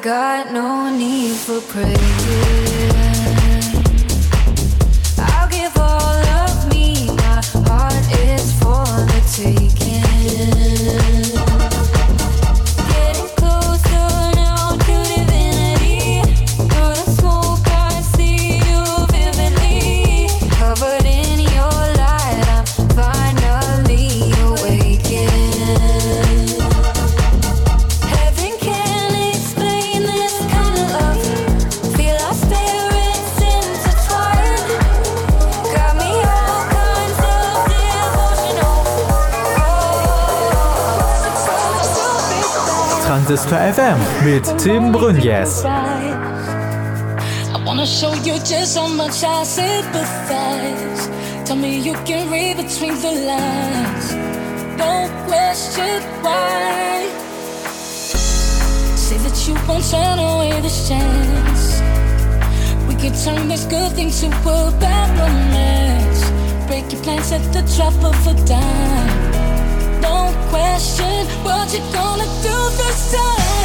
got no need for praise. Transistor FM mit Tim Brunjes. I wanna show you just how much I sympathize. Tell me you can read between the lines. Don't question why. Say that you won't turn away this chance. We could turn this good thing to a bad romance. Break your plans at the drop of a dime question what you gonna do this time.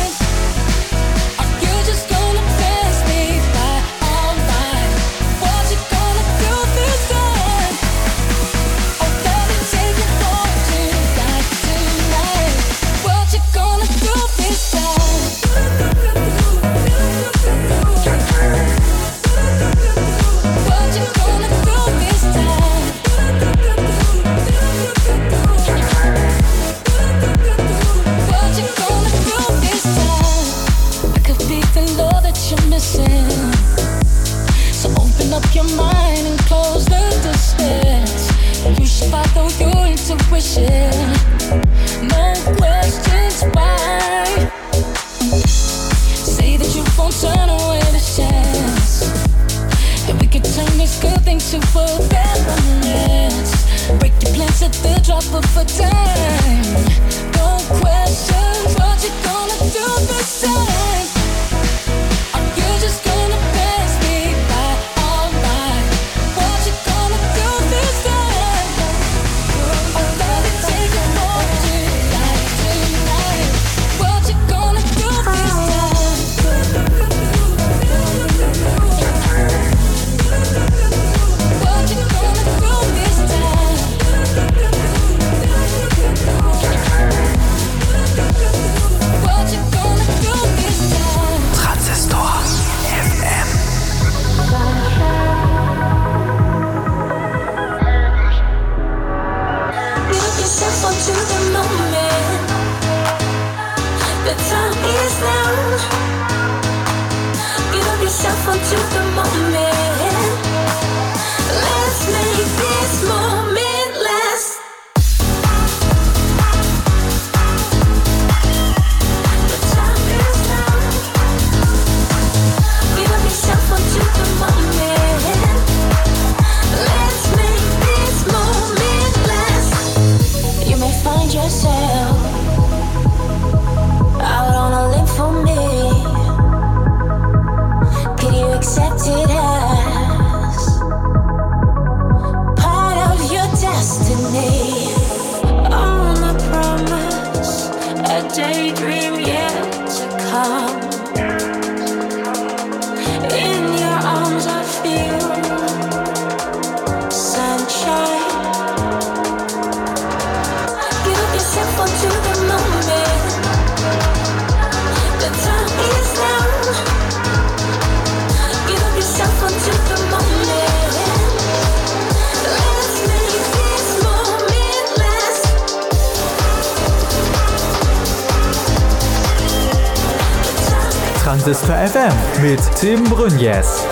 Transistor FM mit Tim Brunjes.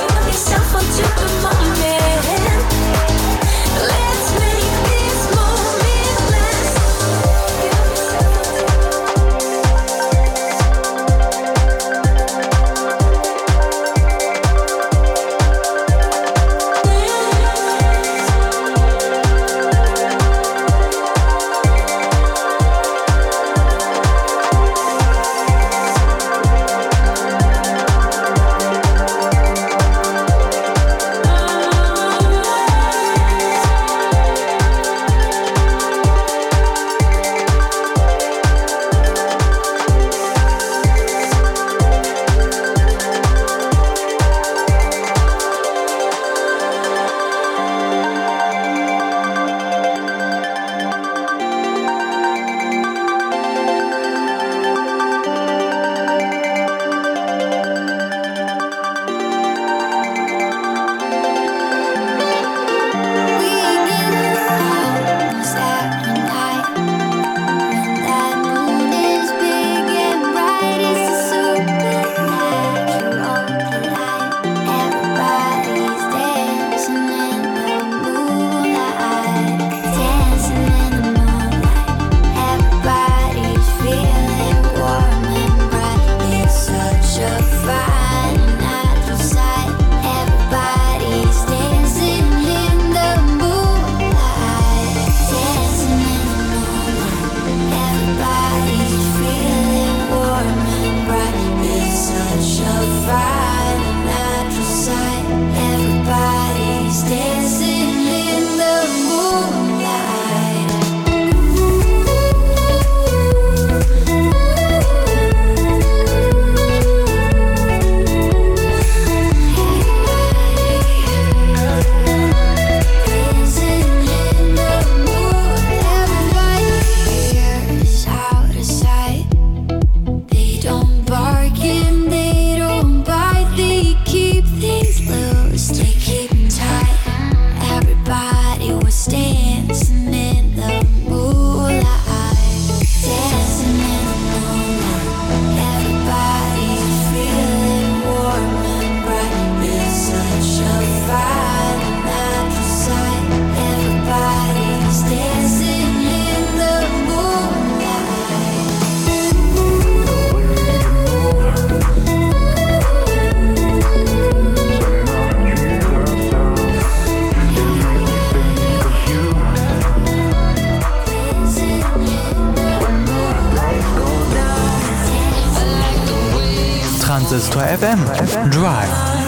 Transistor FM Drive.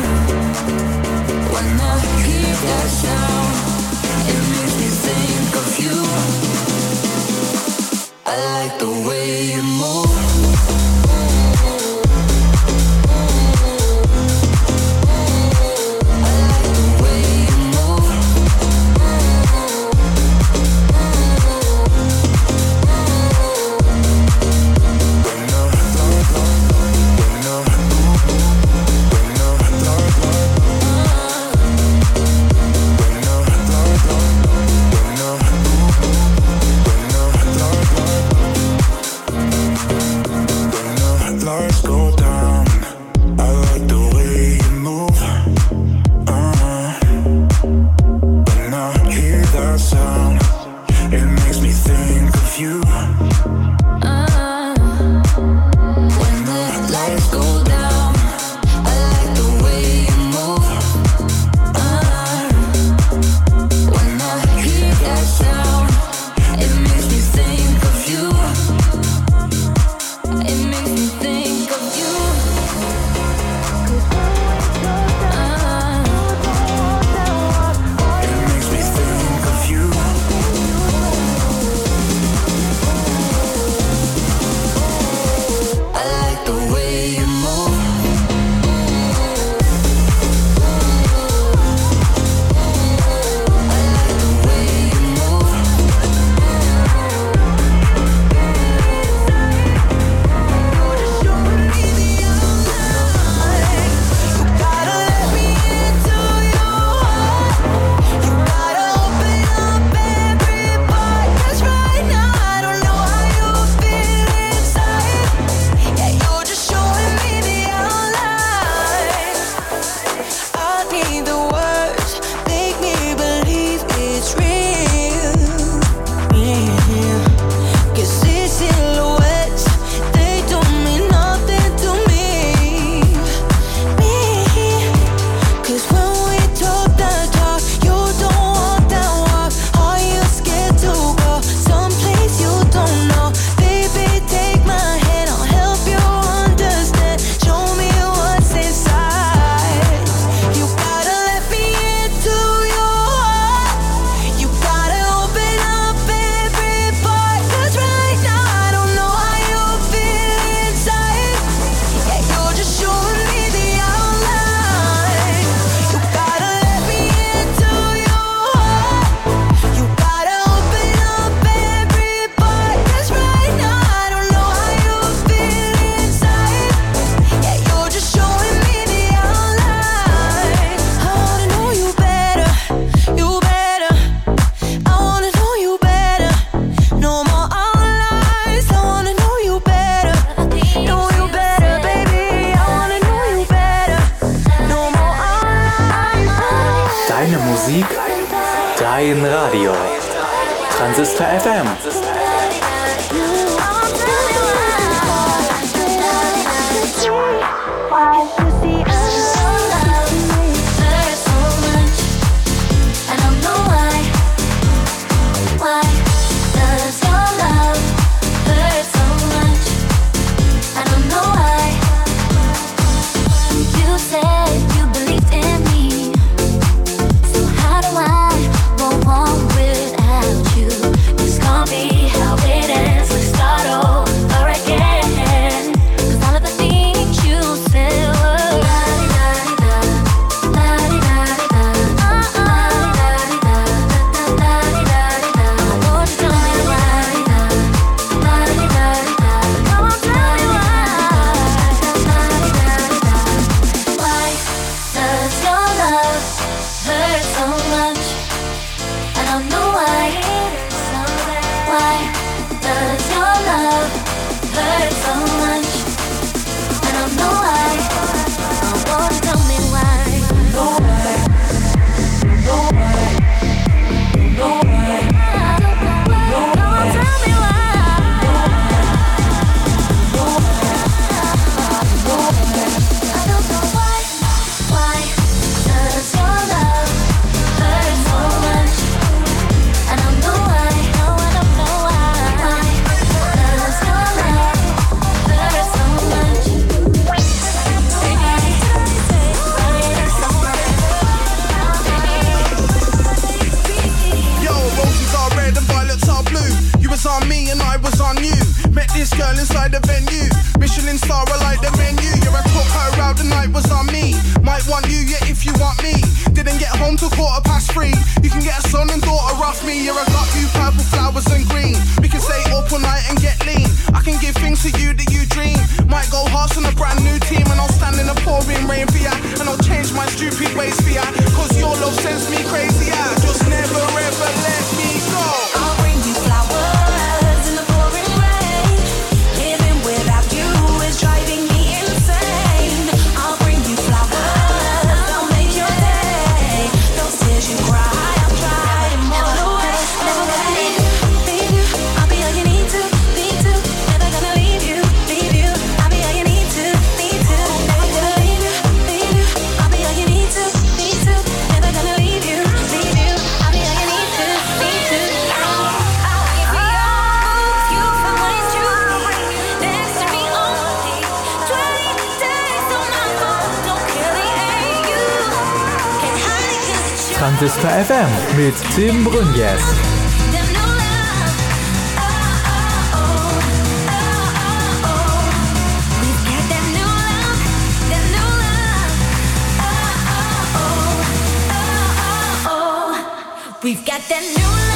Transistor FM mit Tim Brünjes. We've got that new love.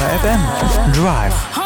FM Drive